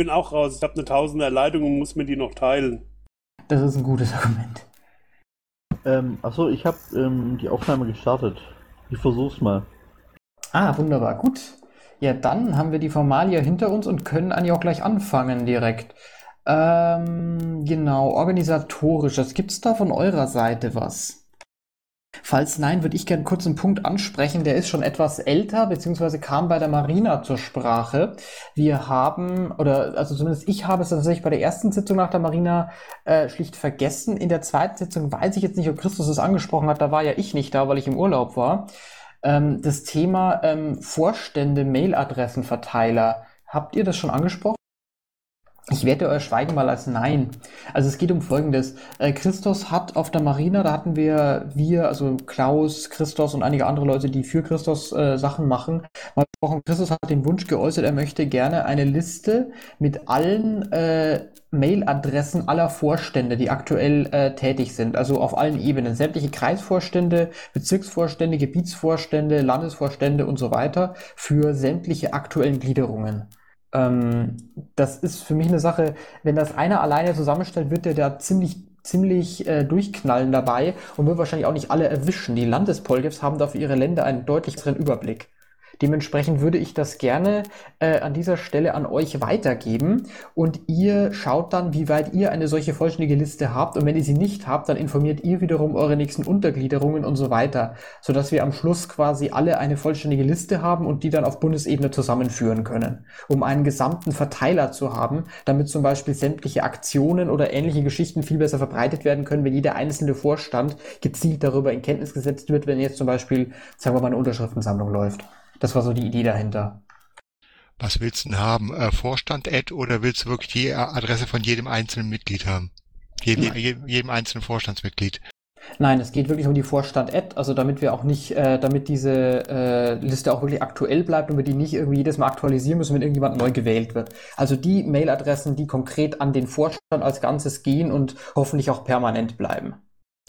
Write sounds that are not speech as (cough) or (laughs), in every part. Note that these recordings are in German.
Ich bin auch raus. Ich habe eine tausender Leitung und muss mir die noch teilen. Das ist ein gutes (laughs) Argument. Ähm, achso, ich habe ähm, die Aufnahme gestartet. Ich versuch's mal. Ah, wunderbar. Gut. Ja, dann haben wir die Formalie hinter uns und können eigentlich auch gleich anfangen direkt. Ähm, genau, organisatorisch. Was gibt's da von eurer Seite was? Falls nein, würde ich gerne kurz einen Punkt ansprechen. Der ist schon etwas älter, beziehungsweise kam bei der Marina zur Sprache. Wir haben, oder also zumindest ich habe es tatsächlich bei der ersten Sitzung nach der Marina äh, schlicht vergessen. In der zweiten Sitzung weiß ich jetzt nicht, ob Christus es angesprochen hat. Da war ja ich nicht da, weil ich im Urlaub war. Ähm, das Thema ähm, Vorstände, Mailadressenverteiler. Habt ihr das schon angesprochen? Ich werte euer Schweigen mal als Nein. Also es geht um Folgendes. Äh, Christos hat auf der Marina, da hatten wir, wir, also Klaus, Christos und einige andere Leute, die für Christos äh, Sachen machen, mal gesprochen. Christos hat den Wunsch geäußert, er möchte gerne eine Liste mit allen äh, Mailadressen aller Vorstände, die aktuell äh, tätig sind, also auf allen Ebenen. Sämtliche Kreisvorstände, Bezirksvorstände, Gebietsvorstände, Landesvorstände und so weiter für sämtliche aktuellen Gliederungen. Ähm, das ist für mich eine Sache, wenn das einer alleine zusammenstellt, wird der da ziemlich ziemlich äh, durchknallen dabei und wird wahrscheinlich auch nicht alle erwischen. Die Landespolgefs haben da für ihre Länder einen deutlich besseren Überblick. Dementsprechend würde ich das gerne äh, an dieser Stelle an euch weitergeben und ihr schaut dann, wie weit ihr eine solche vollständige Liste habt und wenn ihr sie nicht habt, dann informiert ihr wiederum eure nächsten Untergliederungen und so weiter, sodass wir am Schluss quasi alle eine vollständige Liste haben und die dann auf Bundesebene zusammenführen können, um einen gesamten Verteiler zu haben, damit zum Beispiel sämtliche Aktionen oder ähnliche Geschichten viel besser verbreitet werden können, wenn jeder einzelne Vorstand gezielt darüber in Kenntnis gesetzt wird, wenn jetzt zum Beispiel, sagen wir mal, eine Unterschriftensammlung läuft. Das war so die Idee dahinter. Was willst du denn haben? Äh, Vorstand Ad oder willst du wirklich die Adresse von jedem einzelnen Mitglied haben? Jedem, jedem, jedem einzelnen Vorstandsmitglied. Nein, es geht wirklich um die Vorstand-Ad, also damit wir auch nicht, äh, damit diese äh, Liste auch wirklich aktuell bleibt und wir die nicht irgendwie jedes Mal aktualisieren müssen, wenn irgendjemand neu gewählt wird. Also die Mailadressen, die konkret an den Vorstand als Ganzes gehen und hoffentlich auch permanent bleiben.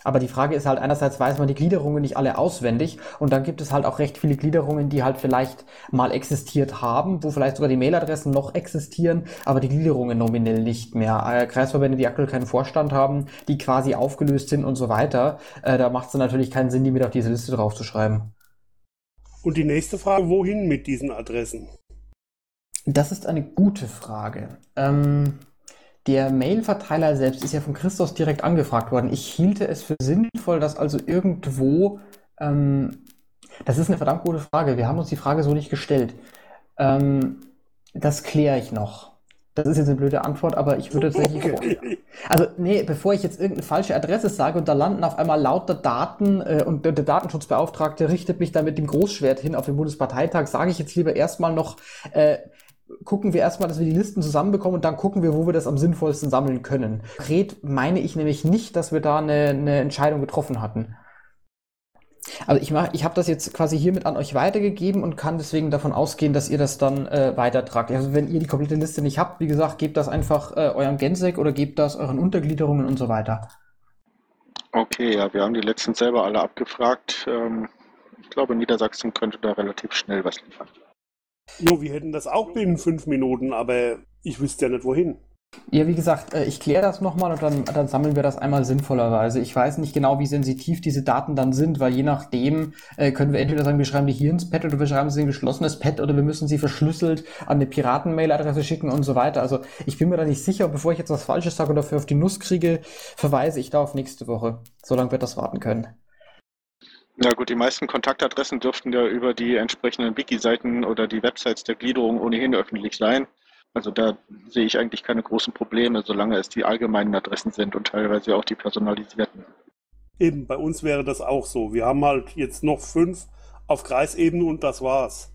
Aber die Frage ist halt, einerseits weiß man die Gliederungen nicht alle auswendig und dann gibt es halt auch recht viele Gliederungen, die halt vielleicht mal existiert haben, wo vielleicht sogar die Mailadressen noch existieren, aber die Gliederungen nominell nicht mehr. Äh, Kreisverbände, die aktuell keinen Vorstand haben, die quasi aufgelöst sind und so weiter, äh, da macht es natürlich keinen Sinn, die mit auf diese Liste draufzuschreiben. Und die nächste Frage, wohin mit diesen Adressen? Das ist eine gute Frage. Ähm, der Mail-Verteiler selbst ist ja von Christos direkt angefragt worden. Ich hielte es für sinnvoll, dass also irgendwo, ähm, das ist eine verdammt gute Frage. Wir haben uns die Frage so nicht gestellt. Ähm, das kläre ich noch. Das ist jetzt eine blöde Antwort, aber ich würde tatsächlich. (laughs) Okay. Also, nee, bevor ich jetzt irgendeine falsche Adresse sage und da landen auf einmal lauter Daten äh, und der Datenschutzbeauftragte richtet mich dann mit dem Großschwert hin auf den Bundesparteitag, sage ich jetzt lieber erstmal noch, äh, gucken wir erstmal, dass wir die Listen zusammenbekommen und dann gucken wir, wo wir das am sinnvollsten sammeln können. Konkret meine ich nämlich nicht, dass wir da eine, eine Entscheidung getroffen hatten. Also ich, ich habe das jetzt quasi hiermit an euch weitergegeben und kann deswegen davon ausgehen, dass ihr das dann äh, weitertragt. Also wenn ihr die komplette Liste nicht habt, wie gesagt, gebt das einfach äh, eurem Gensek oder gebt das euren Untergliederungen und so weiter. Okay, ja, wir haben die letzten selber alle abgefragt. Ähm, ich glaube, Niedersachsen könnte da relativ schnell was liefern. Jo, wir hätten das auch binnen fünf Minuten, aber ich wüsste ja nicht wohin. Ja, wie gesagt, äh, ich kläre das nochmal und dann, dann sammeln wir das einmal sinnvollerweise. Ich weiß nicht genau, wie sensitiv diese Daten dann sind, weil je nachdem äh, können wir entweder sagen, wir schreiben die hier ins Pad oder wir schreiben sie in ein geschlossenes Pad oder wir müssen sie verschlüsselt an eine Piraten-Mail-Adresse schicken und so weiter. Also ich bin mir da nicht sicher, bevor ich jetzt was Falsches sage oder dafür auf die Nuss kriege, verweise ich da auf nächste Woche. So lange wird das warten können. Ja gut, die meisten Kontaktadressen dürften ja über die entsprechenden Wiki-Seiten oder die Websites der Gliederung ohnehin öffentlich sein. Also da sehe ich eigentlich keine großen Probleme, solange es die allgemeinen Adressen sind und teilweise auch die personalisierten. Eben, bei uns wäre das auch so. Wir haben halt jetzt noch fünf auf Kreisebene und das war's.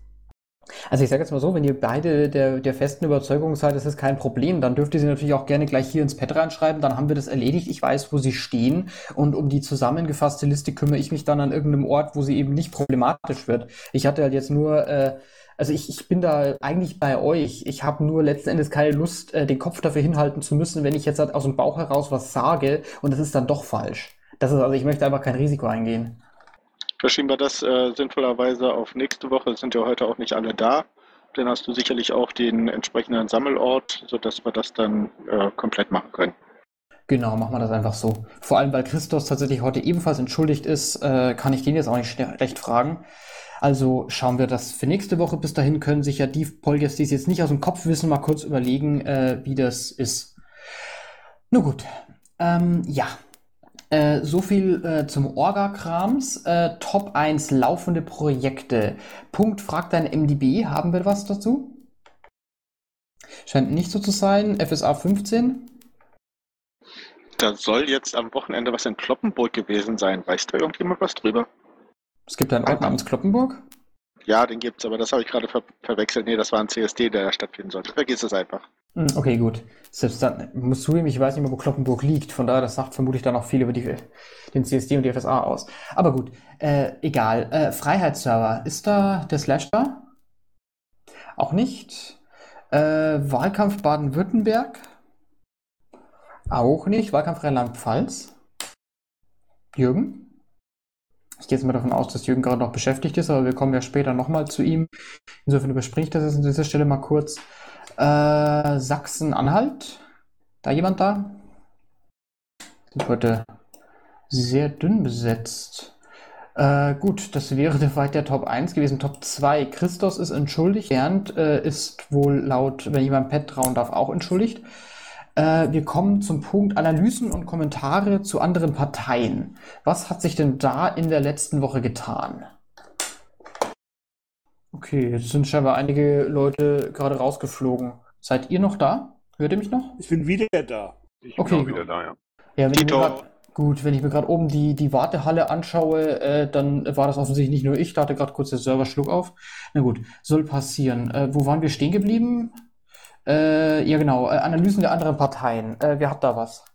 Also ich sage jetzt mal so, wenn ihr beide der, der festen Überzeugung seid, das ist kein Problem, dann dürft ihr sie natürlich auch gerne gleich hier ins Pad reinschreiben, dann haben wir das erledigt, ich weiß, wo sie stehen und um die zusammengefasste Liste kümmere ich mich dann an irgendeinem Ort, wo sie eben nicht problematisch wird. Ich hatte halt jetzt nur, äh, also ich, ich bin da eigentlich bei euch, ich habe nur letzten Endes keine Lust, äh, den Kopf dafür hinhalten zu müssen, wenn ich jetzt halt aus dem Bauch heraus was sage und das ist dann doch falsch. Das ist also, ich möchte einfach kein Risiko eingehen. Verschieben wir das äh, sinnvollerweise auf nächste Woche. Es sind ja heute auch nicht alle da. dann hast du sicherlich auch den entsprechenden Sammelort, sodass wir das dann äh, komplett machen können. Genau, machen wir das einfach so. Vor allem, weil Christos tatsächlich heute ebenfalls entschuldigt ist, äh, kann ich den jetzt auch nicht recht fragen. Also schauen wir das für nächste Woche. Bis dahin können sich ja die Polgers, die es jetzt nicht aus dem Kopf wissen, mal kurz überlegen, äh, wie das ist. Nun gut. Ähm, ja. Äh, so viel äh, zum Orga-Krams. Äh, Top 1 laufende Projekte. Punkt fragt dein MDB. Haben wir was dazu? Scheint nicht so zu sein. FSA 15. Da soll jetzt am Wochenende was in Kloppenburg gewesen sein. Weiß da irgendjemand was drüber? Es gibt einen Ort namens Kloppenburg? Ja, den gibt's, aber das habe ich gerade ver verwechselt. Nee, das war ein CSD, der da stattfinden sollte. Vergiss es einfach. Hm, Okay, gut. Selbst dann musst du ich weiß nicht mehr, wo Kloppenburg liegt. Von daher, das sagt vermutlich dann noch viel über die, den CSD und die FSA aus. Aber gut, äh, egal. Äh, Freiheitsserver, ist da der Slash da? Auch nicht. Äh, Wahlkampf Baden-Württemberg? Auch nicht. Wahlkampf Rheinland-Pfalz? Jürgen? Ich gehe jetzt mal davon aus, dass Jürgen gerade noch beschäftigt ist, aber wir kommen ja später nochmal zu ihm. Insofern überspringe ich das jetzt an dieser Stelle mal kurz. Äh, Sachsen-Anhalt? Da jemand da? Sind heute sehr dünn besetzt. Äh, gut, das wäre soweit der Top 1 gewesen. Top 2. Christos ist entschuldigt. Bernd äh, ist wohl laut, wenn jemand Pet trauen darf, auch entschuldigt. Äh, wir kommen zum Punkt Analysen und Kommentare zu anderen Parteien. Was hat sich denn da in der letzten Woche getan? Okay, jetzt sind scheinbar einige Leute gerade rausgeflogen. Seid ihr noch da? Hört ihr mich noch? Ich bin wieder da. Ich Okay, bin auch gut. wieder da, ja. Ja, wenn ich mir Tito. grad, gut, wenn ich mir gerade oben die, die Wartehalle anschaue, äh, dann war das offensichtlich nicht nur ich, da hatte gerade kurz der Server Schluck auf. Na gut, soll passieren. Äh, wo waren wir stehen geblieben? Äh, ja, genau, äh, Analysen der anderen Parteien. Äh, wer hat da was?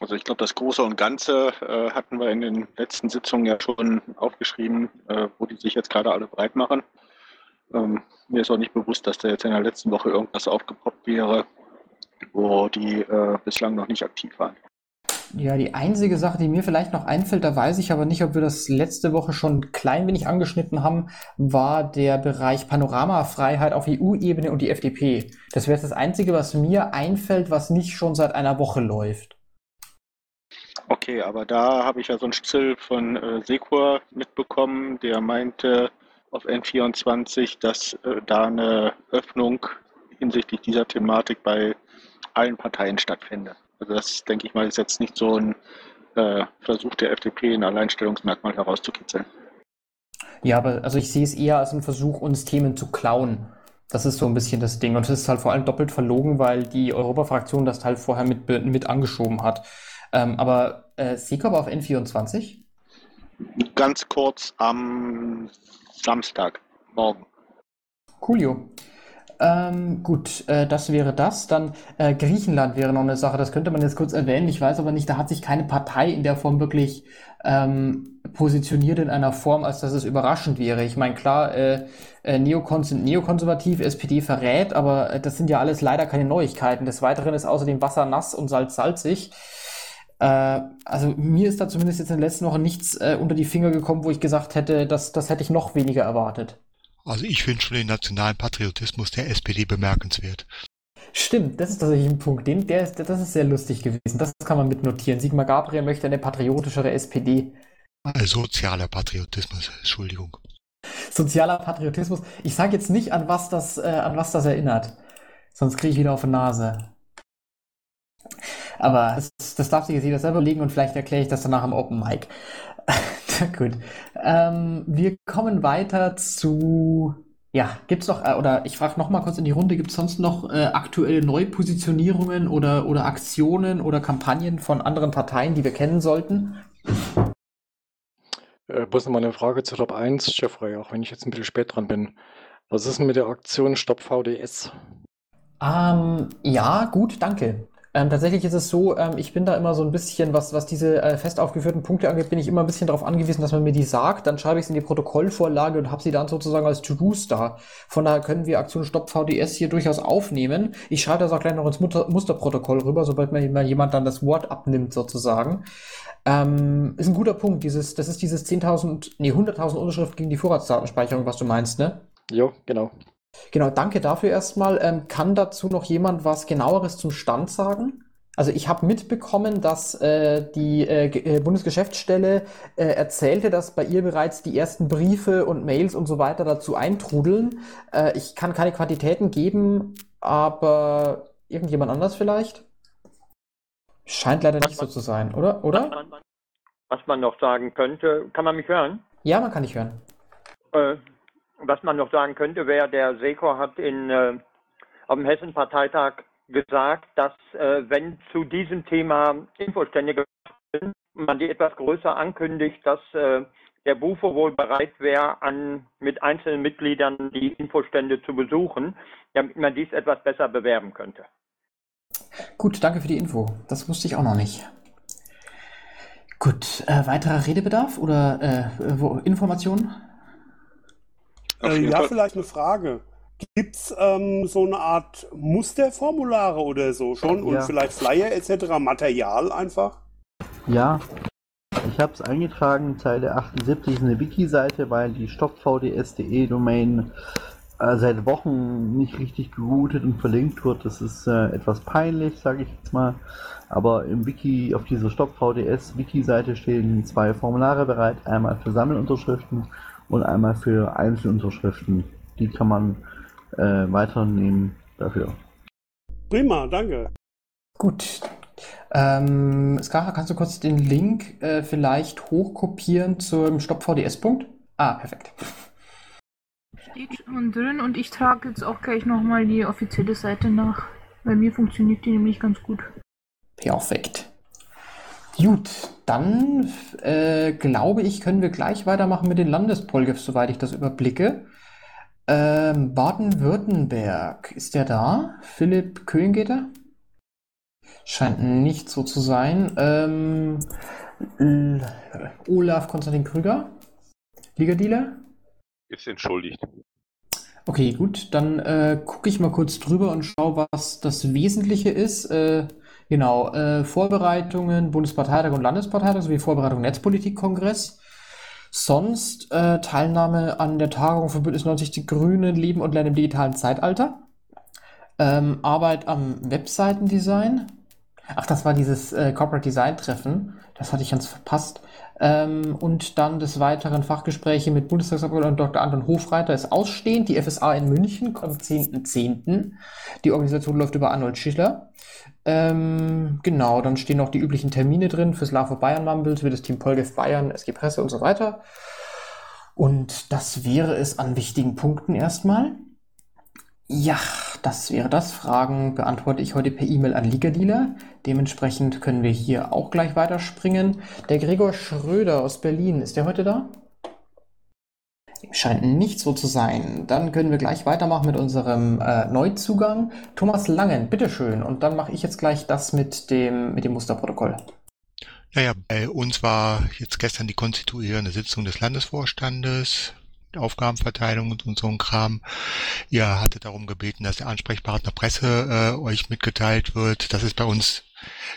Also ich glaube, das Große und Ganze äh, hatten wir in den letzten Sitzungen ja schon aufgeschrieben, äh, wo die sich jetzt gerade alle breit machen. Ähm, mir ist auch nicht bewusst, dass da jetzt in der letzten Woche irgendwas aufgepoppt wäre, wo die äh, bislang noch nicht aktiv waren. Ja, die einzige Sache, die mir vielleicht noch einfällt, da weiß ich aber nicht, ob wir das letzte Woche schon ein klein wenig angeschnitten haben, war der Bereich Panoramafreiheit auf EU-Ebene und die FDP. Das wäre das Einzige, was mir einfällt, was nicht schon seit einer Woche läuft. Okay, aber da habe ich ja so einen Still von äh, Secur mitbekommen, der meinte auf N24, dass äh, da eine Öffnung hinsichtlich dieser Thematik bei allen Parteien stattfindet. Also das, denke ich mal, ist jetzt nicht so ein äh, Versuch der FDP, ein Alleinstellungsmerkmal herauszukitzeln. Ja, aber also ich sehe es eher als einen Versuch, uns Themen zu klauen. Das ist so ein bisschen das Ding. Und es ist halt vor allem doppelt verlogen, weil die Europafraktion das Teil vorher mit, mit angeschoben hat. Ähm, aber äh, Seekop auf N24? Ganz kurz am Samstag, morgen. Coolio. Ähm, gut, äh, das wäre das. Dann äh, Griechenland wäre noch eine Sache, das könnte man jetzt kurz erwähnen. Ich weiß aber nicht, da hat sich keine Partei in der Form wirklich ähm, positioniert in einer Form, als dass es überraschend wäre. Ich meine, klar, äh, äh, Neokons sind neokonservativ, SPD verrät, aber äh, das sind ja alles leider keine Neuigkeiten. Des Weiteren ist außerdem Wasser nass und Salz salzig. Äh, also mir ist da zumindest jetzt in den letzten Wochen nichts äh, unter die Finger gekommen, wo ich gesagt hätte, das, das hätte ich noch weniger erwartet. Also ich finde schon den nationalen Patriotismus der SPD bemerkenswert. Stimmt, das ist tatsächlich ein Punkt. Den, der ist, das ist sehr lustig gewesen. Das kann man mitnotieren. Sigmar Gabriel möchte eine patriotischere SPD. Sozialer Patriotismus, Entschuldigung. Sozialer Patriotismus. Ich sage jetzt nicht, an was das, äh, an was das erinnert. Sonst kriege ich wieder auf die Nase. Aber das, das darf sich jetzt jeder selber legen und vielleicht erkläre ich das danach am Open Mic. (laughs) Gut. Ähm, wir kommen weiter zu. Ja, gibt's noch, äh, oder ich frage noch mal kurz in die Runde, gibt es sonst noch äh, aktuelle Neupositionierungen oder, oder Aktionen oder Kampagnen von anderen Parteien, die wir kennen sollten? Äh, bloß nochmal eine Frage zu Top 1, Jeffrey, auch wenn ich jetzt ein bisschen spät dran bin. Was ist denn mit der Aktion Stopp VDS? Ähm, ja, gut, danke. Ähm, tatsächlich ist es so, ähm, ich bin da immer so ein bisschen, was, was diese äh, fest aufgeführten Punkte angeht, bin ich immer ein bisschen darauf angewiesen, dass man mir die sagt. Dann schreibe ich es in die Protokollvorlage und habe sie dann sozusagen als To-Dos da. Von daher können wir Aktion Stopp VDS hier durchaus aufnehmen. Ich schreibe das auch gleich noch ins Mutter Musterprotokoll rüber, sobald mir jemand dann das Wort abnimmt sozusagen. Ähm, ist ein guter Punkt. Dieses, das ist dieses 10.000, nee, 100.000 Unterschriften gegen die Vorratsdatenspeicherung, was du meinst, ne? Jo, genau. Genau, danke dafür erstmal. Ähm, kann dazu noch jemand was genaueres zum Stand sagen? Also ich habe mitbekommen, dass äh, die äh, äh, Bundesgeschäftsstelle äh, erzählte, dass bei ihr bereits die ersten Briefe und Mails und so weiter dazu eintrudeln. Äh, ich kann keine Quantitäten geben, aber irgendjemand anders vielleicht? Scheint leider nicht so zu sein, oder? Oder? Was man, was man noch sagen könnte, kann man mich hören? Ja, man kann dich hören. Was man noch sagen könnte, wäre, der Sekor hat in, äh, auf dem Hessen-Parteitag gesagt, dass äh, wenn zu diesem Thema Infostände gemacht sind, man die etwas größer ankündigt, dass äh, der Bufo wohl bereit wäre, an, mit einzelnen Mitgliedern die Infostände zu besuchen, damit man dies etwas besser bewerben könnte. Gut, danke für die Info. Das wusste ich auch noch nicht. Gut, äh, weiterer Redebedarf oder äh, Informationen? Äh, ja, vielleicht eine Frage. Gibt es ähm, so eine Art Musterformulare oder so schon und Ja. vielleicht Flyer etc., Material einfach? Ja, ich habe es eingetragen, Zeile 78 ist eine Wiki-Seite, weil die stopvds.de-Domain äh, seit Wochen nicht richtig geroutet und verlinkt wird. Das ist äh, etwas peinlich, sage ich jetzt mal. Aber im Wiki, auf dieser StopVDS-Wiki-Seite stehen zwei Formulare bereit. Einmal für Sammelunterschriften und einmal für Einzelunterschriften. Die kann man äh, weiternehmen dafür. Prima, danke. Gut. Ähm, Skara, kannst du kurz den Link äh, vielleicht hochkopieren zum Stopp-VDS-Punkt? Ah, perfekt. Steht schon drin und ich trage jetzt auch gleich nochmal die offizielle Seite nach. Bei mir funktioniert die nämlich ganz gut. Perfekt. Gut, dann äh, glaube ich, können wir gleich weitermachen mit den Landespolgefs, soweit ich das überblicke. Ähm, Baden-Württemberg, ist der da? Philipp Köhlengeter? Scheint nicht so zu sein. Ähm, Olaf Konstantin Krüger? Liga-Dealer? Ist entschuldigt. Okay, gut, dann äh, gucke ich mal kurz drüber und schaue, was das Wesentliche ist. Äh, genau, äh, Vorbereitungen, Bundesparteitag und Landesparteitag sowie Vorbereitung Netzpolitikkongress. Sonst äh, Teilnahme an der Tagung von Bündnis 90 Die Grünen, Leben und Lernen im digitalen Zeitalter. Ähm, Arbeit am Webseitendesign. Ach, das war dieses äh, Corporate Design Treffen. Das hatte ich ganz verpasst. Ähm, und dann des Weiteren Fachgespräche mit Bundestagsabgeordneten Dr. Anton Hofreiter ist ausstehend. Die FSA in München kommt am 10.10. Die Organisation läuft über Arnold Schiller. Ähm, genau, dann stehen noch die üblichen Termine drin fürs LAVO Bayern Mumbles, für das Team Polgef Bayern, SG Presse und so weiter. Und das wäre es an wichtigen Punkten erstmal. Ja, das wäre das. Fragen beantworte ich heute per E-Mail an Liga-Dealer. Dementsprechend können wir hier auch gleich weiterspringen. Der Gregor Schröder aus Berlin, ist der heute da? Scheint nicht so zu sein. Dann können wir gleich weitermachen mit unserem äh, Neuzugang. Thomas Langen, bitteschön. Und dann mache ich jetzt gleich das mit dem, mit dem Musterprotokoll. Naja, bei uns war jetzt gestern die konstituierende Sitzung des Landesvorstandes, Aufgabenverteilung und, so ein Kram. Ihr hattet darum gebeten, dass der Ansprechpartner Presse äh, euch mitgeteilt wird. Das ist bei uns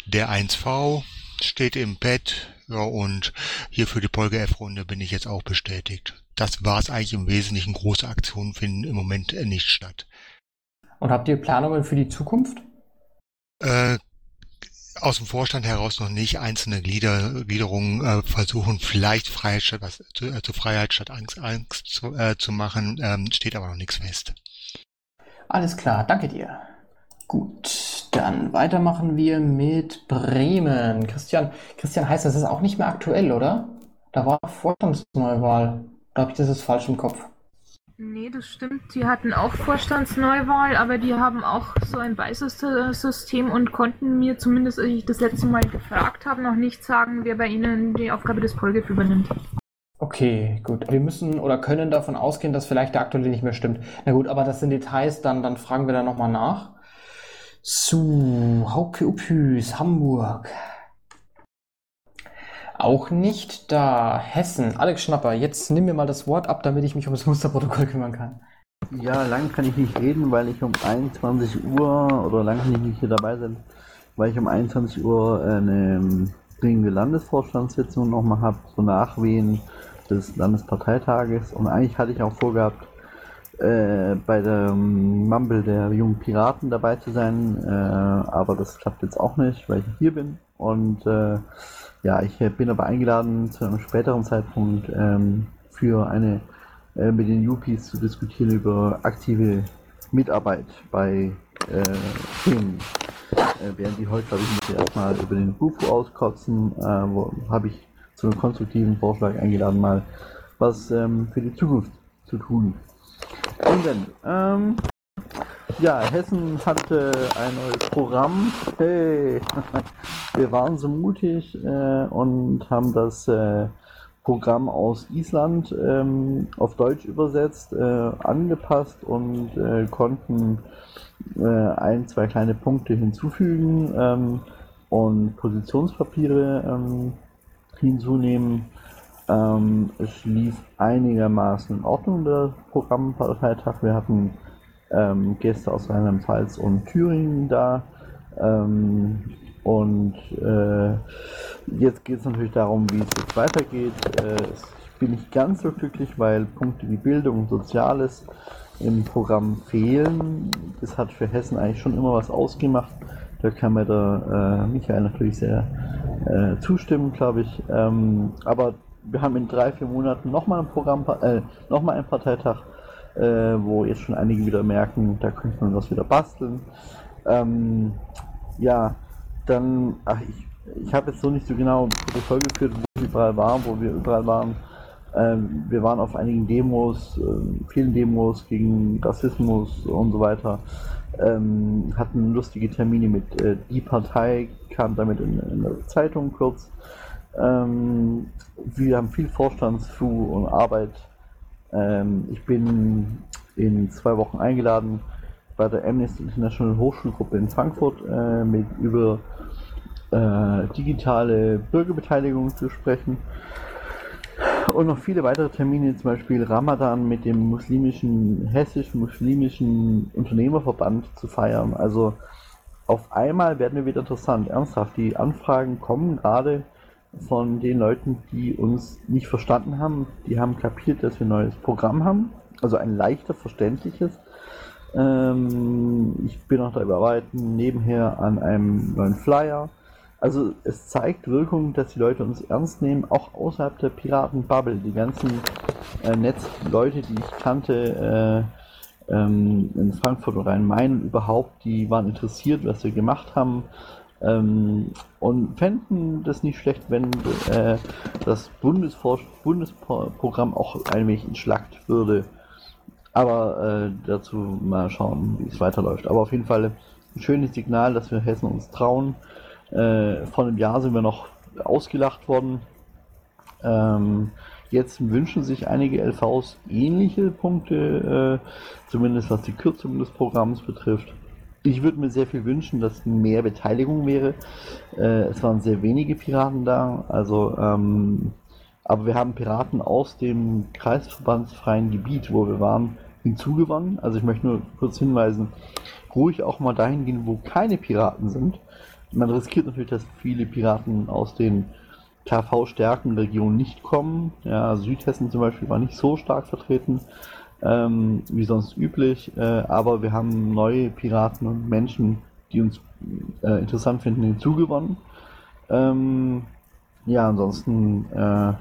der 1V, steht im Bett. Ja, und hier für die Polge F-Runde bin ich jetzt auch bestätigt. Das war es eigentlich im Wesentlichen. Große Aktionen finden im Moment äh, nicht statt. Und habt ihr Planungen für die Zukunft? Äh, aus dem Vorstand heraus noch nicht. Einzelne Glieder, Gliederungen äh, versuchen vielleicht Freiheit statt was zu, äh, zu Freiheit statt Angst, Angst zu, äh, zu machen, ähm, steht aber noch nichts fest. Alles klar, danke dir. Gut, dann weitermachen wir mit Bremen. Christian, Christian heißt, das ist auch nicht mehr aktuell, oder? Da war Vorstandsneuwahl. Da habe ich das jetzt falsch im Kopf. Nee, das stimmt. Die hatten auch Vorstandsneuwahl, aber die haben auch so ein Beisys-System und konnten mir zumindest, als ich das letzte Mal gefragt habe, noch nicht sagen, wer bei ihnen die Aufgabe des Polgef übernimmt. Okay, gut. Wir müssen oder können davon ausgehen, dass vielleicht der aktuelle nicht mehr stimmt. Na gut, aber das sind Details, dann, dann fragen wir da nochmal nach. So, Hauke Uphüs, Hamburg. Auch nicht da. Hessen, Alex Schnapper, jetzt nimm mir mal das Wort ab, damit ich mich um das Musterprotokoll kümmern kann. Ja, lang kann ich nicht reden, weil ich um 21 Uhr, oder lang kann ich nicht hier dabei sein, weil ich um 21 Uhr eine dringende Landesvorstandssitzung nochmal habe, so Nachwehen des Landesparteitages. Und eigentlich hatte ich auch vorgehabt, äh, bei der Mumble der jungen Piraten dabei zu sein, äh, aber das klappt jetzt auch nicht, weil ich hier bin. Und äh, ja, ich bin aber eingeladen zu einem späteren Zeitpunkt ähm, für eine äh, mit den Yuppies zu diskutieren über aktive Mitarbeit bei äh, Themen. Äh, während die heute, glaube ich, erstmal über den Bufu auskotzen, äh, habe ich zu einem konstruktiven Vorschlag eingeladen, mal was ähm, für die Zukunft zu tun. Und dann, ähm, ja, Hessen hatte ein neues Programm. Hey, (laughs) wir waren so mutig äh, und haben das äh, Programm aus Island ähm, auf Deutsch übersetzt, äh, angepasst und äh, konnten äh, ein, zwei kleine Punkte hinzufügen ähm, und Positionspapiere ähm, hinzunehmen. Ähm, es lief einigermaßen in Ordnung, der Programmparteitag. Wir hatten ähm, Gäste aus Rheinland-Pfalz und Thüringen da. Ähm, und äh, jetzt geht es natürlich darum, wie es jetzt weitergeht. Äh, ich bin nicht ganz so glücklich, weil Punkte wie Bildung und Soziales im Programm fehlen. Das hat für Hessen eigentlich schon immer was ausgemacht. Da kann mir der äh, Michael natürlich sehr äh, zustimmen, glaube ich. Ähm, aber wir haben in drei, vier Monaten nochmal ein Programm, äh, nochmal einen Parteitag, äh, wo jetzt schon einige wieder merken, da könnte man was wieder basteln. Ähm, ja, dann, ach, ich, ich habe jetzt so nicht so genau Protokoll geführt, wo wir überall waren, wo wir überall waren. Ähm, wir waren auf einigen Demos, äh, vielen Demos gegen Rassismus und so weiter. Ähm, hatten lustige Termine mit äh, Die Partei, kam damit in, in der Zeitung kurz. Ähm, wir haben viel Vorstandsfu und Arbeit. Ähm, ich bin in zwei Wochen eingeladen bei der Amnesty International Hochschulgruppe in Frankfurt äh, mit über äh, digitale Bürgerbeteiligung zu sprechen. Und noch viele weitere Termine, zum Beispiel Ramadan mit dem muslimischen, hessisch-muslimischen Unternehmerverband zu feiern. Also auf einmal werden wir wieder interessant, ernsthaft. Die Anfragen kommen gerade von den Leuten, die uns nicht verstanden haben. Die haben kapiert, dass wir ein neues Programm haben, also ein leichter verständliches. Ähm, ich bin noch da überarbeiten, nebenher an einem neuen Flyer. Also es zeigt Wirkung, dass die Leute uns ernst nehmen, auch außerhalb der Piraten-Bubble. Die ganzen äh, Netzleute, die ich kannte äh, ähm, in Frankfurt oder in Main überhaupt, die waren interessiert, was wir gemacht haben. Ähm, und fänden das nicht schlecht, wenn äh, das Bundesvor Bundesprogramm auch ein wenig entschlackt würde. Aber äh, dazu mal schauen, wie es weiterläuft. Aber auf jeden Fall ein schönes Signal, dass wir Hessen uns trauen. Äh, vor einem Jahr sind wir noch ausgelacht worden. Ähm, jetzt wünschen sich einige LVs ähnliche Punkte, äh, zumindest was die Kürzung des Programms betrifft. Ich würde mir sehr viel wünschen, dass mehr Beteiligung wäre. Äh, es waren sehr wenige Piraten da, also ähm, aber wir haben Piraten aus dem kreisverbandsfreien Gebiet, wo wir waren, hinzugewonnen. Also ich möchte nur kurz hinweisen, ruhig auch mal dahin gehen, wo keine Piraten sind. Man riskiert natürlich, dass viele Piraten aus den KV-stärken Regionen nicht kommen. Ja, Südhessen zum Beispiel war nicht so stark vertreten ähm, wie sonst üblich, äh, aber wir haben neue Piraten und Menschen, die uns äh, interessant finden, hinzugewonnen. Ähm, ja, ansonsten äh,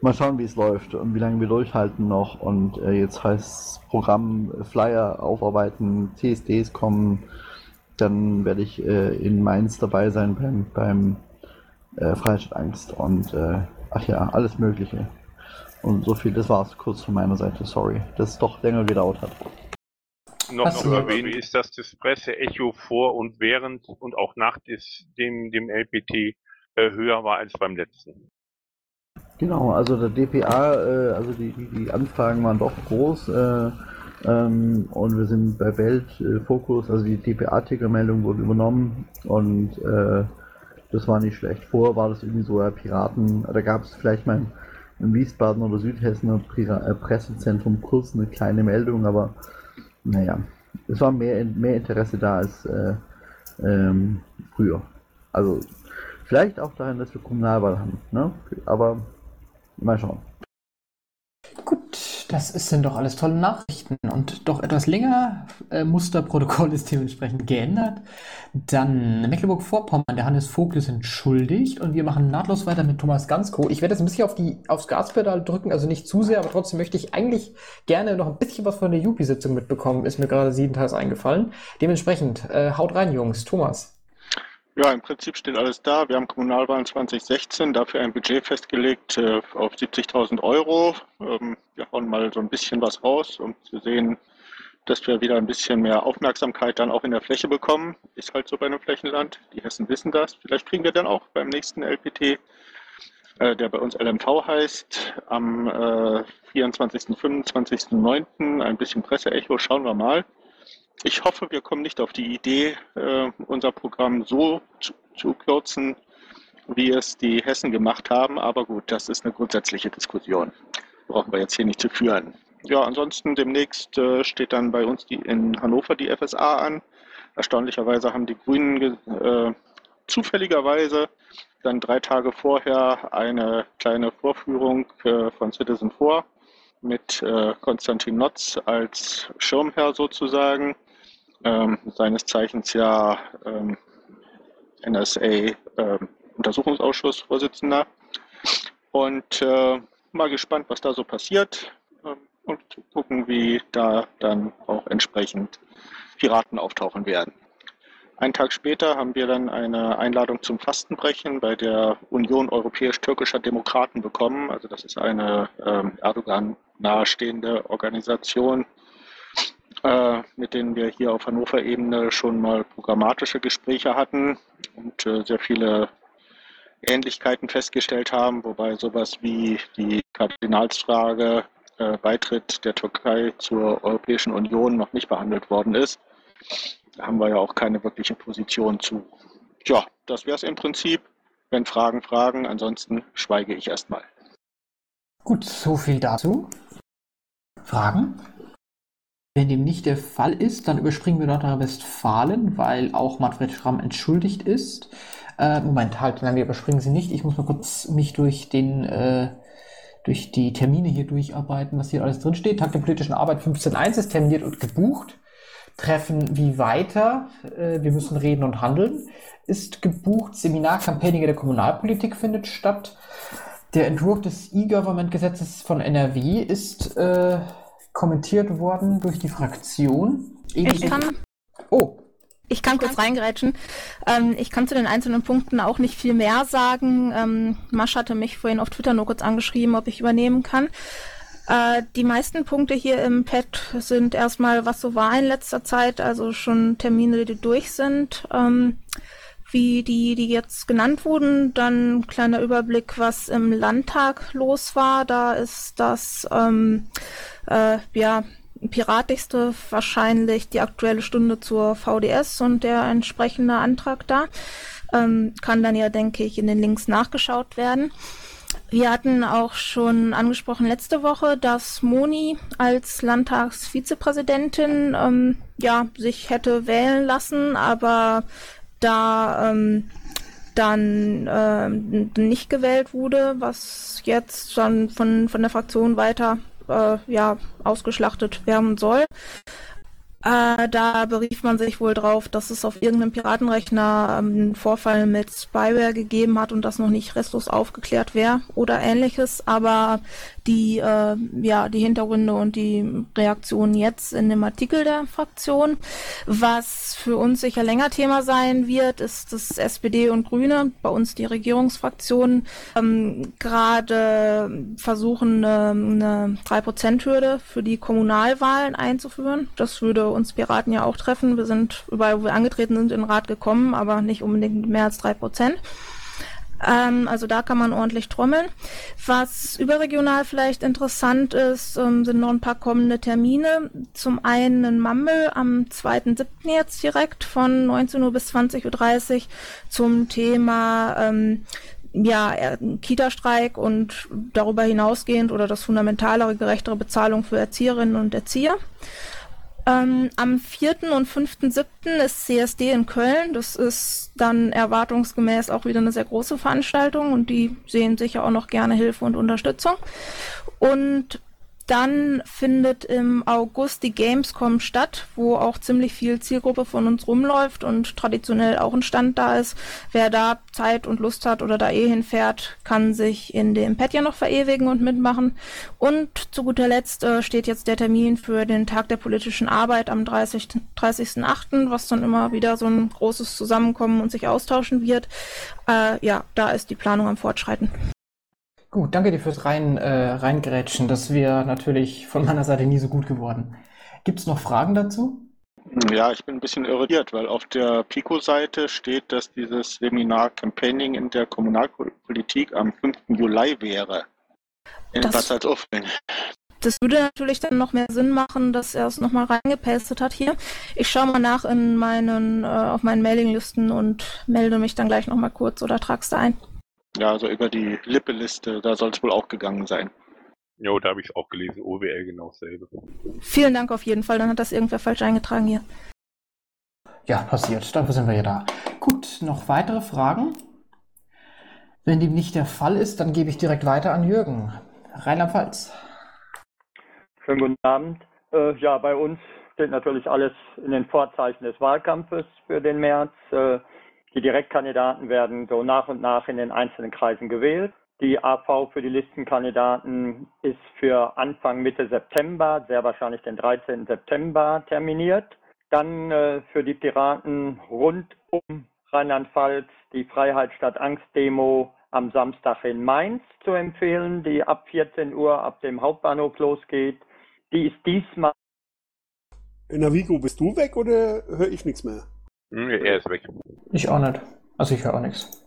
mal schauen, wie es läuft und wie lange wir durchhalten noch. Und äh, jetzt heißt Programm Flyer aufarbeiten, CSDs kommen. Dann werde ich äh, in Mainz dabei sein beim, beim äh, Freistadt Angst und äh, ach ja, alles Mögliche. Und so viel, das war es kurz von meiner Seite, sorry, dass es doch länger gedauert hat. Noch, noch erwähnen ist, dass das Presseecho vor und während und auch nach des, dem, dem LPT äh, höher war als beim letzten. Genau, also der DPA, äh, also die, die, die, Anfragen waren doch groß äh, ähm, und wir sind bei Weltfokus, also die DPA-Ticker-Meldung wurde übernommen und äh, das war nicht schlecht. Vorher war das irgendwie so, ja, Piraten, da gab es vielleicht mal im Wiesbaden oder Südhessen äh, Pressezentrum kurz eine kleine Meldung, aber naja, es war mehr, mehr Interesse da als äh, ähm, früher. Also vielleicht auch dahin, dass wir Kommunalwahl haben, ne? aber mal schauen. Das sind doch alles tolle Nachrichten und doch etwas länger. Äh, Musterprotokoll (laughs) ist dementsprechend geändert. Dann Mecklenburg-Vorpommern, der Hannes Vogt ist entschuldigt und wir machen nahtlos weiter mit Thomas Gansko. Ich werde jetzt ein bisschen auf die, aufs Gaspedal drücken, also nicht zu sehr, aber trotzdem möchte ich eigentlich gerne noch ein bisschen was von der Jupi-Sitzung mitbekommen, ist mir gerade siebenteils eingefallen. Dementsprechend, äh, haut rein, Jungs. Thomas. Ja, im Prinzip steht alles da. Wir haben Kommunalwahlen 2016, dafür ein Budget festgelegt äh, auf 70.000 Euro. Ähm, wir hauen mal so ein bisschen was raus, um zu sehen, dass wir wieder ein bisschen mehr Aufmerksamkeit dann auch in der Fläche bekommen. Ist halt so bei einem Flächenland. Die Hessen wissen das. Vielleicht kriegen wir dann auch beim nächsten LPT, äh, der bei uns LMV heißt, am äh, 24., 25., 9. ein bisschen Presseecho. Schauen wir mal. Ich hoffe, wir kommen nicht auf die Idee, äh, unser Programm so zu, zu kürzen, wie es die Hessen gemacht haben. Aber gut, das ist eine grundsätzliche Diskussion. Brauchen wir jetzt hier nicht zu führen. Ja, ansonsten demnächst äh, steht dann bei uns die, in Hannover die FSA an. Erstaunlicherweise haben die Grünen äh, zufälligerweise dann drei Tage vorher eine kleine Vorführung äh, von Citizen 4 mit äh, Konstantin Notz als Schirmherr sozusagen ähm, seines Zeichens ja ähm, NSA-Untersuchungsausschussvorsitzender. Ähm, und äh, mal gespannt, was da so passiert ähm, und gucken, wie da dann auch entsprechend Piraten auftauchen werden. Einen Tag später haben wir dann eine Einladung zum Fastenbrechen bei der Union Europäisch-Türkischer Demokraten bekommen. Also das ist eine ähm, Erdogan nahestehende Organisation, äh, mit denen wir hier auf Hannover-Ebene schon mal programmatische Gespräche hatten und äh, sehr viele Ähnlichkeiten festgestellt haben, wobei sowas wie die Kardinalsfrage äh, Beitritt der Türkei zur Europäischen Union noch nicht behandelt worden ist. Da haben wir ja auch keine wirkliche Position zu. Ja, das wäre es im Prinzip. Wenn Fragen, Fragen. Ansonsten schweige ich erstmal. Gut, so viel dazu. Fragen? Wenn dem nicht der Fall ist, dann überspringen wir Nordrhein-Westfalen, weil auch Manfred Schramm entschuldigt ist. Äh, Moment, halt, nein, wir überspringen sie nicht. Ich muss mal kurz mich durch den äh, durch die Termine hier durcharbeiten, was hier alles drin steht. Tag der politischen Arbeit 15.1 ist terminiert und gebucht. Treffen wie weiter, äh, wir müssen reden und handeln, ist gebucht. Seminar Campaigning der Kommunalpolitik findet statt. Der Entwurf des E-Government-Gesetzes von NRW ist äh, kommentiert worden durch die Fraktion. Ich kann, oh. Ich kann kurz reingerätschen. Ähm, ich kann zu den einzelnen Punkten auch nicht viel mehr sagen. Ähm, Masch hatte mich vorhin auf Twitter nur kurz angeschrieben, ob ich übernehmen kann. Äh, die meisten Punkte hier im Pad sind erstmal, was so war in letzter Zeit, also schon Termine, die durch sind. Ähm, wie die, die jetzt genannt wurden. Dann kleiner Überblick, was im Landtag los war. Da ist das ähm, äh, ja piratigste wahrscheinlich die aktuelle Stunde zur VDS und der entsprechende Antrag da. Ähm, kann dann ja, denke ich, in den Links nachgeschaut werden. Wir hatten auch schon angesprochen letzte Woche, dass Moni als Landtagsvizepräsidentin ähm, ja sich hätte wählen lassen, aber da ähm, dann äh, nicht gewählt wurde, was jetzt dann von, von der Fraktion weiter äh, ja, ausgeschlachtet werden soll. Äh, da berief man sich wohl drauf, dass es auf irgendeinem Piratenrechner ähm, einen Vorfall mit Spyware gegeben hat und das noch nicht restlos aufgeklärt wäre oder ähnliches. Aber die, äh, ja, die Hintergründe und die Reaktionen jetzt in dem Artikel der Fraktion. Was für uns sicher länger Thema sein wird, ist, dass SPD und Grüne, bei uns die Regierungsfraktionen, ähm, gerade versuchen, eine, eine 3%-Hürde für die Kommunalwahlen einzuführen. Das würde uns Piraten ja auch treffen. Wir sind überall, wo wir angetreten sind, in den Rat gekommen, aber nicht unbedingt mehr als 3%. Ähm, also da kann man ordentlich trommeln. Was überregional vielleicht interessant ist, ähm, sind noch ein paar kommende Termine. Zum einen in Mammel am 2.7. jetzt direkt von 19 Uhr bis 20.30 Uhr zum Thema ähm, ja, Kita-Streik und darüber hinausgehend oder das fundamentalere, gerechtere Bezahlung für Erzieherinnen und Erzieher. Ähm, am 4. und 5.7. ist CSD in Köln. Das ist dann erwartungsgemäß auch wieder eine sehr große Veranstaltung und die sehen sicher auch noch gerne Hilfe und Unterstützung. Und Dann findet im August die Gamescom statt, wo auch ziemlich viel Zielgruppe von uns rumläuft und traditionell auch ein Stand da ist. Wer da Zeit und Lust hat oder da eh hinfährt, kann sich in dem Pad ja noch verewigen und mitmachen. Und zu guter Letzt äh, steht jetzt der Termin für den Tag der politischen Arbeit am 30.08., 30 was dann immer wieder so ein großes Zusammenkommen und sich austauschen wird. Äh, ja, da ist die Planung am Fortschreiten. Gut, danke dir fürs rein, äh, Reingrätschen. Das wäre natürlich von meiner Seite nie so gut geworden. Gibt es noch Fragen dazu? Ja, ich bin ein bisschen irritiert, weil auf der Pico-Seite steht, dass dieses Seminar Campaigning in der Kommunalpolitik am 5. Juli wäre. In Das- Bad Salzuflen. Das würde natürlich dann noch mehr Sinn machen, dass er es nochmal reingepastet hat hier. Ich schaue mal nach in meinen, äh, auf meinen Mailinglisten und melde mich dann gleich nochmal kurz oder trag's da ein. Ja, also über die Lippe-Liste, da soll es wohl auch gegangen sein. Jo, da habe ich es auch gelesen. OWL genau dasselbe. Vielen Dank auf jeden Fall, dann hat das irgendwer falsch eingetragen hier. Ja, passiert. Dafür sind wir ja da. Gut, noch weitere Fragen? Wenn dem nicht der Fall ist, dann gebe ich direkt weiter an Jürgen. Rheinland-Pfalz. Schönen guten Abend. Äh, ja, bei uns steht natürlich alles in den Vorzeichen des Wahlkampfes für den März. Äh, die Direktkandidaten werden so nach und nach in den einzelnen Kreisen gewählt. Die AV für die Listenkandidaten ist für Anfang Mitte September, sehr wahrscheinlich den 13. September terminiert. Dann äh, für die Piraten rund um Rheinland-Pfalz die Freiheit statt Angst Demo am Samstag in Mainz zu empfehlen, die ab 14 Uhr ab dem Hauptbahnhof losgeht. Die ist diesmal Navigo, bist du weg oder höre ich nichts mehr? Hm, er ist weg. Ich auch nicht. Also ich höre auch nichts.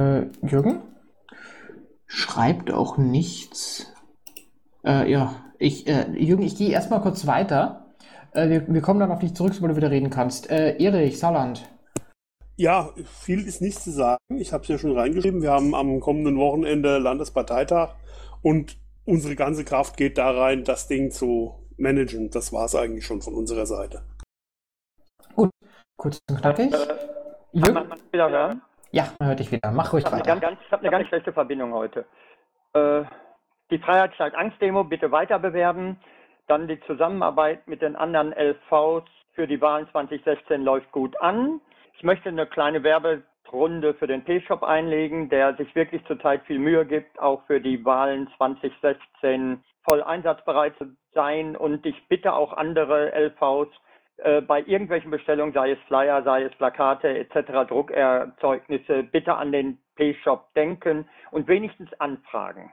Äh, Jürgen? Schreibt auch nichts. Äh, ja, ich, äh, Jürgen, ich gehe erstmal kurz weiter. Äh, wir, wir kommen dann auf dich zurück, sobald du wieder reden kannst. Äh, Erich, Saarland. Ja, viel ist nichts zu sagen. Ich habe es ja schon reingeschrieben. Wir haben am kommenden Wochenende Landesparteitag und unsere ganze Kraft geht da rein, das Ding zu managen. Das war es eigentlich schon von unserer Seite. Kurz und knackig. Kann Jürgen? man mich wieder hören? Ja, man hört dich wieder. Mach ruhig Ich habe eine, weiter. ganz, ich hab eine ganz schlechte Verbindung heute. Äh, die Freiheit statt Angst-Demo bitte weiter bewerben. Dann die Zusammenarbeit mit den anderen LVs für die Wahlen 2016 läuft gut an. Ich möchte eine kleine Werberunde für den P-Shop einlegen, der sich wirklich zurzeit viel Mühe gibt, auch für die Wahlen 2016 voll einsatzbereit zu sein. Und ich bitte auch andere LVs, äh, bei irgendwelchen Bestellungen, sei es Flyer, sei es Plakate etc., Druckerzeugnisse, bitte an den P-Shop denken und wenigstens anfragen.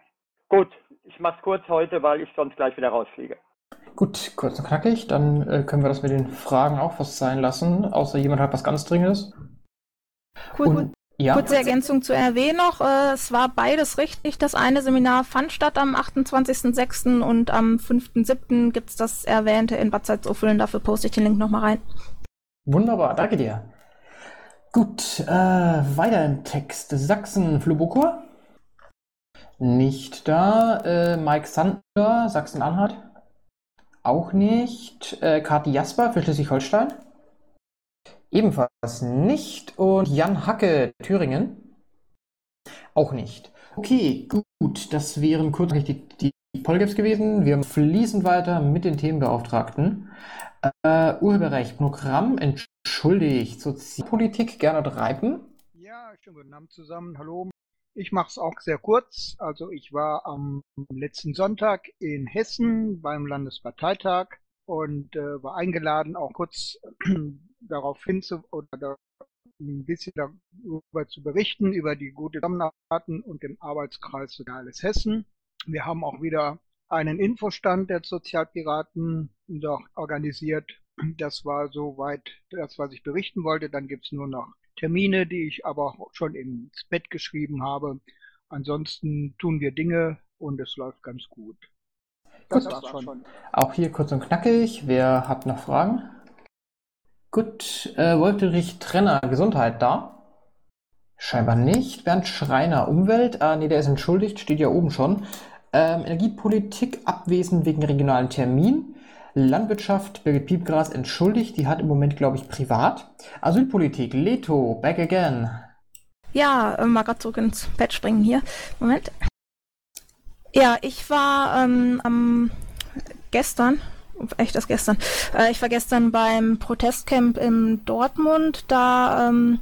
Gut, ich mache es kurz heute, weil ich sonst gleich wieder rausfliege. Gut, kurz und knackig. Dann äh, können wir das mit den Fragen auch fast sein lassen. Außer jemand hat was ganz Dringendes. Cool, Und- cool. Ja, Kurze Ergänzung zu RW noch. Äh, es war beides richtig. Das eine Seminar fand statt am 28.06. und am 5.07. gibt es das erwähnte in Bad Salzuflen. Dafür poste ich den Link nochmal rein. wunderbar. Danke dir. Gut, äh, weiter im Text. Sachsen, Flubukur? Nicht da. Äh, Mike Sander, Sachsen-Anhalt? Auch nicht. Äh, Kati Jasper für Schleswig-Holstein? Ebenfalls nicht. Und Jan Hacke, Thüringen? Auch nicht. Okay, gut. Das wären kurz die, die Polgaps gewesen. Wir fließen weiter mit den Themenbeauftragten. Äh, Urheberrecht, Programm, entschuldigt, Sozialpolitik, Gernot Reipen. Ja, schönen guten Abend zusammen. Hallo. Ich mache es auch sehr kurz. Also ich war am letzten Sonntag in Hessen beim Landesparteitag und äh, war eingeladen, auch kurz darauf hinzu oder ein bisschen darüber zu berichten, über die gute Zusammenarbeit und den Arbeitskreis Soziales Hessen. Wir haben auch wieder einen Infostand der Sozialpiraten organisiert. Das war soweit das, was ich berichten wollte. Dann gibt's nur noch Termine, die ich aber auch schon ins Bett geschrieben habe. Ansonsten tun wir Dinge und es läuft ganz gut. Das Gut. war's schon. Auch hier kurz und knackig. Wer hat noch Fragen? Gut, äh, Wolterich Trenner, Gesundheit da? Scheinbar nicht. Bernd Schreiner, Umwelt? Ah, nee, der ist entschuldigt, steht ja oben schon. Ähm, Energiepolitik, abwesend wegen regionalen Termin. Landwirtschaft, Birgit Piepgras, entschuldigt, die hat im Moment, glaube ich, privat. Asylpolitik, Leto, back again. Ja, äh, mal grad zurück ins Bett springen hier. Moment. Ja, ich war ähm, am gestern, echt das gestern, äh, ich war gestern beim Protestcamp in Dortmund, da ähm,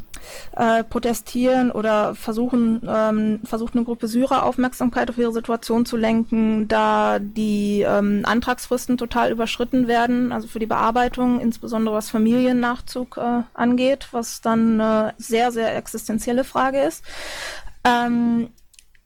äh, protestieren oder versuchen, ähm, versucht eine Gruppe Syrer Aufmerksamkeit auf ihre Situation zu lenken, da die ähm, Antragsfristen total überschritten werden, also für die Bearbeitung, insbesondere was Familiennachzug äh, angeht, was dann eine sehr, sehr existenzielle Frage ist. Ähm,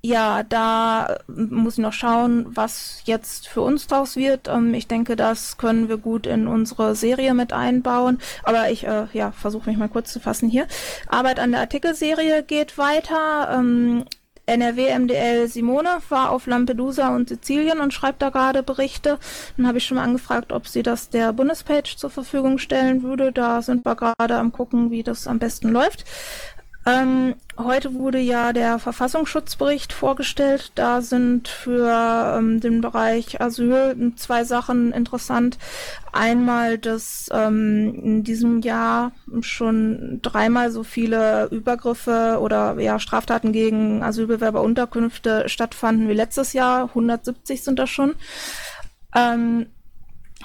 ja, da muss ich noch schauen, was jetzt für uns draus wird. Ähm, ich denke, das können wir gut in unsere Serie mit einbauen. Aber ich äh, ja, versuche mich mal kurz zu fassen hier. Arbeit an der Artikelserie geht weiter. Ähm, NRW MDL Simone war auf Lampedusa und Sizilien und schreibt da gerade Berichte. Dann habe ich schon mal angefragt, ob sie das der Bundespage zur Verfügung stellen würde. Da sind wir gerade am gucken, wie das am besten läuft. Ähm, heute wurde ja der Verfassungsschutzbericht vorgestellt. Da sind für ähm, den Bereich Asyl zwei Sachen interessant. Einmal, dass ähm, in diesem Jahr schon dreimal so viele Übergriffe oder ja, Straftaten gegen Asylbewerberunterkünfte stattfanden wie letztes Jahr. 170 sind das schon. Ähm,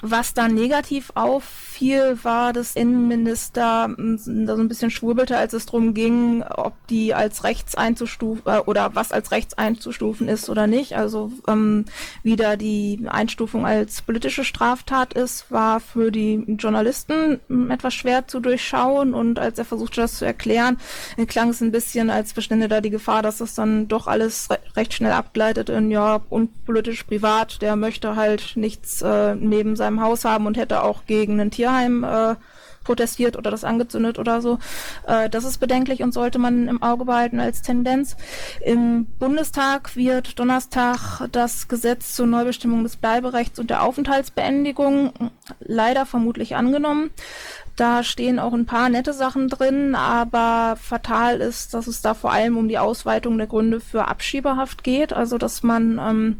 was da negativ auffiel, war, dass Innenminister hm, da so ein bisschen schwurbelte, als es darum ging, ob die als rechts einzustufen äh, oder was als rechts einzustufen ist oder nicht. Also ähm, wieder die Einstufung als politische Straftat ist, war für die Journalisten hm, etwas schwer zu durchschauen. Und als er versuchte, das zu erklären, klang es ein bisschen, als bestände da die Gefahr, dass das dann doch alles re recht schnell abgleitet in ja unpolitisch privat. Der möchte halt nichts äh, neben seinem seinem Haus haben und hätte auch gegen ein Tierheim äh, protestiert oder das angezündet oder so. Äh, das ist bedenklich und sollte man im Auge behalten als Tendenz. Im Bundestag wird Donnerstag das Gesetz zur Neubestimmung des Bleiberechts und der Aufenthaltsbeendigung leider vermutlich angenommen. Da stehen auch ein paar nette Sachen drin, aber fatal ist, dass es da vor allem um die Ausweitung der Gründe für Abschiebehaft geht. Also dass man ähm,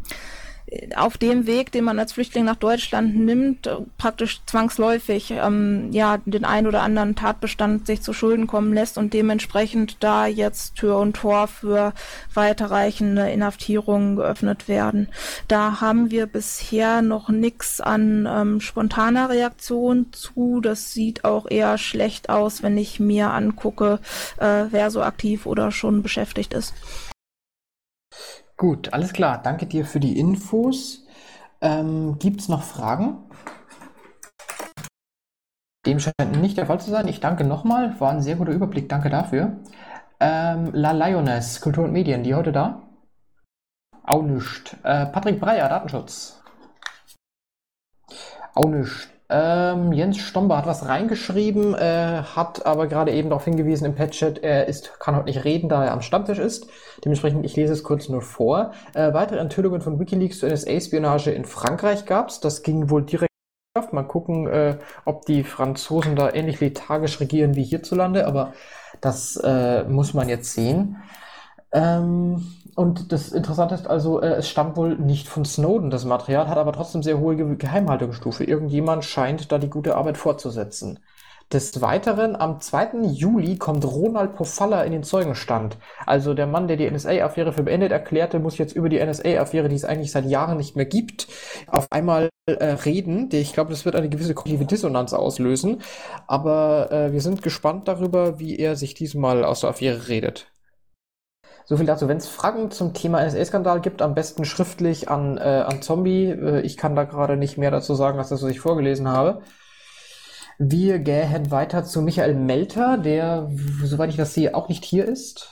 auf dem Weg, den man als Flüchtling nach Deutschland nimmt, praktisch zwangsläufig ähm, ja den ein oder anderen Tatbestand sich zu Schulden kommen lässt und dementsprechend da jetzt Tür und Tor für weiterreichende Inhaftierungen geöffnet werden. Da haben wir bisher noch nichts an ähm, spontaner Reaktion zu. Das sieht auch eher schlecht aus, wenn ich mir angucke, äh, wer so aktiv oder schon beschäftigt ist. Gut, alles klar. Danke dir für die Infos. Ähm, Gibt es noch Fragen? Dem scheint nicht der Fall zu sein. Ich danke nochmal. War ein sehr guter Überblick. Danke dafür. Ähm, La Lioness, Kultur und Medien, die heute da? Auch nicht. Äh, Patrick Breyer, Datenschutz. Auch nicht. Ähm, Jens Stomber hat was reingeschrieben, äh, hat aber gerade eben darauf hingewiesen im Patchat, er ist, kann heute nicht reden, da er am Stammtisch ist. Dementsprechend, ich lese es kurz nur vor. Äh, weitere Enthüllungen von Wikileaks zur NSA-Spionage in Frankreich gab es. Das ging wohl direkt. Mal gucken, äh, ob die Franzosen da ähnlich lethargisch regieren wie hierzulande, aber das äh, muss man jetzt sehen. Ähm, und das Interessante ist also, äh, es stammt wohl nicht von Snowden, das Material, hat aber trotzdem sehr hohe Ge Geheimhaltungsstufe. Irgendjemand scheint da die gute Arbeit fortzusetzen. Des Weiteren, am 2. Juli kommt Ronald Pofalla in den Zeugenstand. Also der Mann, der die NSA-Affäre für beendet erklärte, muss jetzt über die NSA-Affäre, die es eigentlich seit Jahren nicht mehr gibt, auf einmal äh, reden. Ich glaube, das wird eine gewisse kognitive Dissonanz auslösen. Aber äh, wir sind gespannt darüber, wie er sich diesmal aus der Affäre redet. So viel dazu. Wenn es Fragen zum Thema NSA-Skandal gibt, am besten schriftlich an, äh, an Zombie. Äh, ich kann da gerade nicht mehr dazu sagen, als das, was ich vorgelesen habe. Wir gehen weiter zu Michael Melter, der, soweit ich das sehe, auch nicht hier ist.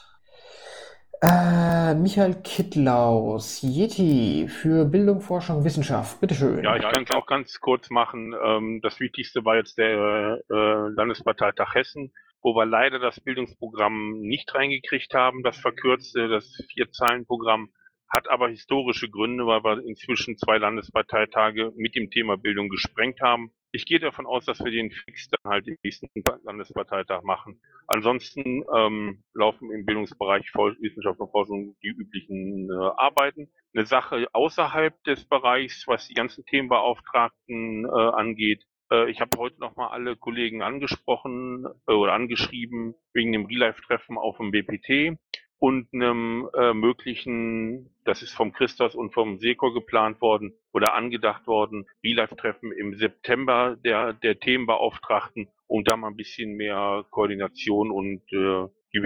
Äh, Michael Kittlaus, Yeti für Bildung, Forschung, Wissenschaft. Bitteschön. Ja, ich kann es auch ganz kurz machen. Ähm, das Wichtigste war jetzt der äh, Landesparteitag Hessen wo wir leider das Bildungsprogramm nicht reingekriegt haben, das verkürzte, das Vierzahlenprogramm, hat aber historische Gründe, weil wir inzwischen zwei Landesparteitage mit dem Thema Bildung gesprengt haben. Ich gehe davon aus, dass wir den fix dann halt im nächsten Landesparteitag machen. Ansonsten ähm, laufen im Bildungsbereich Wissenschaft und Forschung die üblichen äh, Arbeiten. Eine Sache außerhalb des Bereichs, was die ganzen Themenbeauftragten äh, angeht, ich habe heute nochmal alle Kollegen angesprochen äh, oder angeschrieben wegen dem Real-Life-Treffen auf dem BPT und einem äh, möglichen Das ist vom Christos und vom Seko geplant worden oder angedacht worden. Live-Treffen im September der, der Themenbeauftragten, um da mal ein bisschen mehr Koordination und äh, die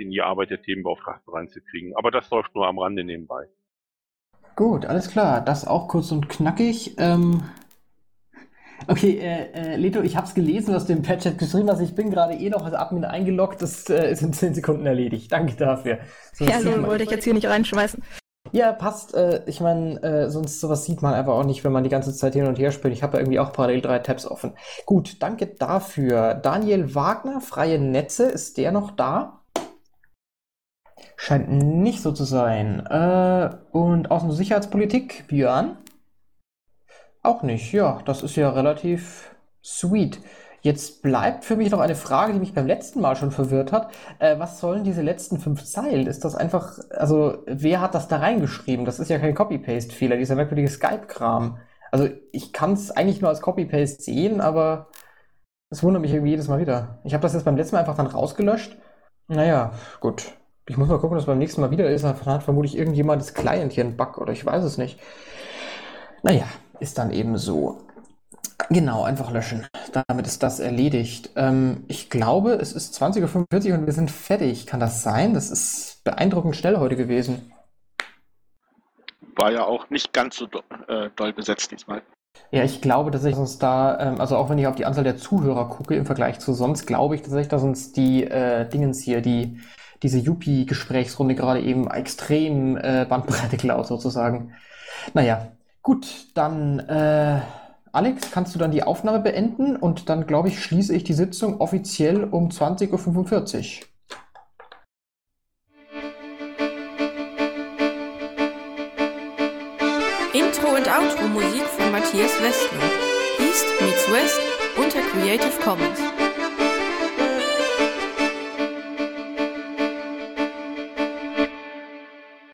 in die Arbeit der Themenbeauftragten reinzukriegen. Aber das läuft nur am Rande nebenbei. Gut, alles klar. Das auch kurz und knackig. Ähm, okay, äh, äh, Leto, ich habe es gelesen, was du im Patchat geschrieben hast. Ich bin gerade eh noch als Admin eingeloggt. Das äh, ist in 10 Sekunden erledigt. Danke dafür. So, ja, so wollte ich jetzt hier nicht reinschmeißen. Ja, passt. Äh, ich meine, äh, sonst sowas sieht man einfach auch nicht, wenn man die ganze Zeit hin und her spielt. Ich habe ja irgendwie auch parallel drei Tabs offen. Gut, danke dafür. Daniel Wagner, freie Netze, ist der noch da? Scheint nicht so zu sein. Äh, und Außen- und Sicherheitspolitik, Björn? Auch nicht. Ja, das ist ja relativ sweet. Jetzt bleibt für mich noch eine Frage, die mich beim letzten Mal schon verwirrt hat. Äh, was sollen diese letzten fünf Zeilen? Ist das einfach, also wer hat das da reingeschrieben? Das ist ja kein Copy-Paste-Fehler, dieser merkwürdige Skype-Kram. Also ich kann es eigentlich nur als Copy-Paste sehen, aber es wundert mich irgendwie jedes Mal wieder. Ich habe das jetzt beim letzten Mal einfach dann rausgelöscht. Naja, gut. Ich muss mal gucken, dass beim nächsten Mal wieder ist. Dann hat vermutlich irgendjemand das Client hier einen Bug oder ich weiß es nicht. Naja, ist dann eben so. Genau, einfach löschen. Damit ist das erledigt. Ähm, ich glaube, es ist 20.45 Uhr und wir sind fertig. Kann das sein? Das ist beeindruckend schnell heute gewesen. War ja auch nicht ganz so do äh, doll besetzt diesmal. Ja, ich glaube tatsächlich, dass uns da, ähm, also auch wenn ich auf die Anzahl der Zuhörer gucke im Vergleich zu sonst, glaube ich tatsächlich, dass uns die äh, Dingens hier, die, diese Yuppie-Gesprächsrunde gerade eben extrem äh, Bandbreite klaut sozusagen. Naja, gut, dann äh, Alex, kannst du dann die Aufnahme beenden und dann, glaube ich, schließe ich die Sitzung offiziell um 20.45 Uhr. Intro und Outro Musik von Matthias Westner. East meets West unter Creative Commons.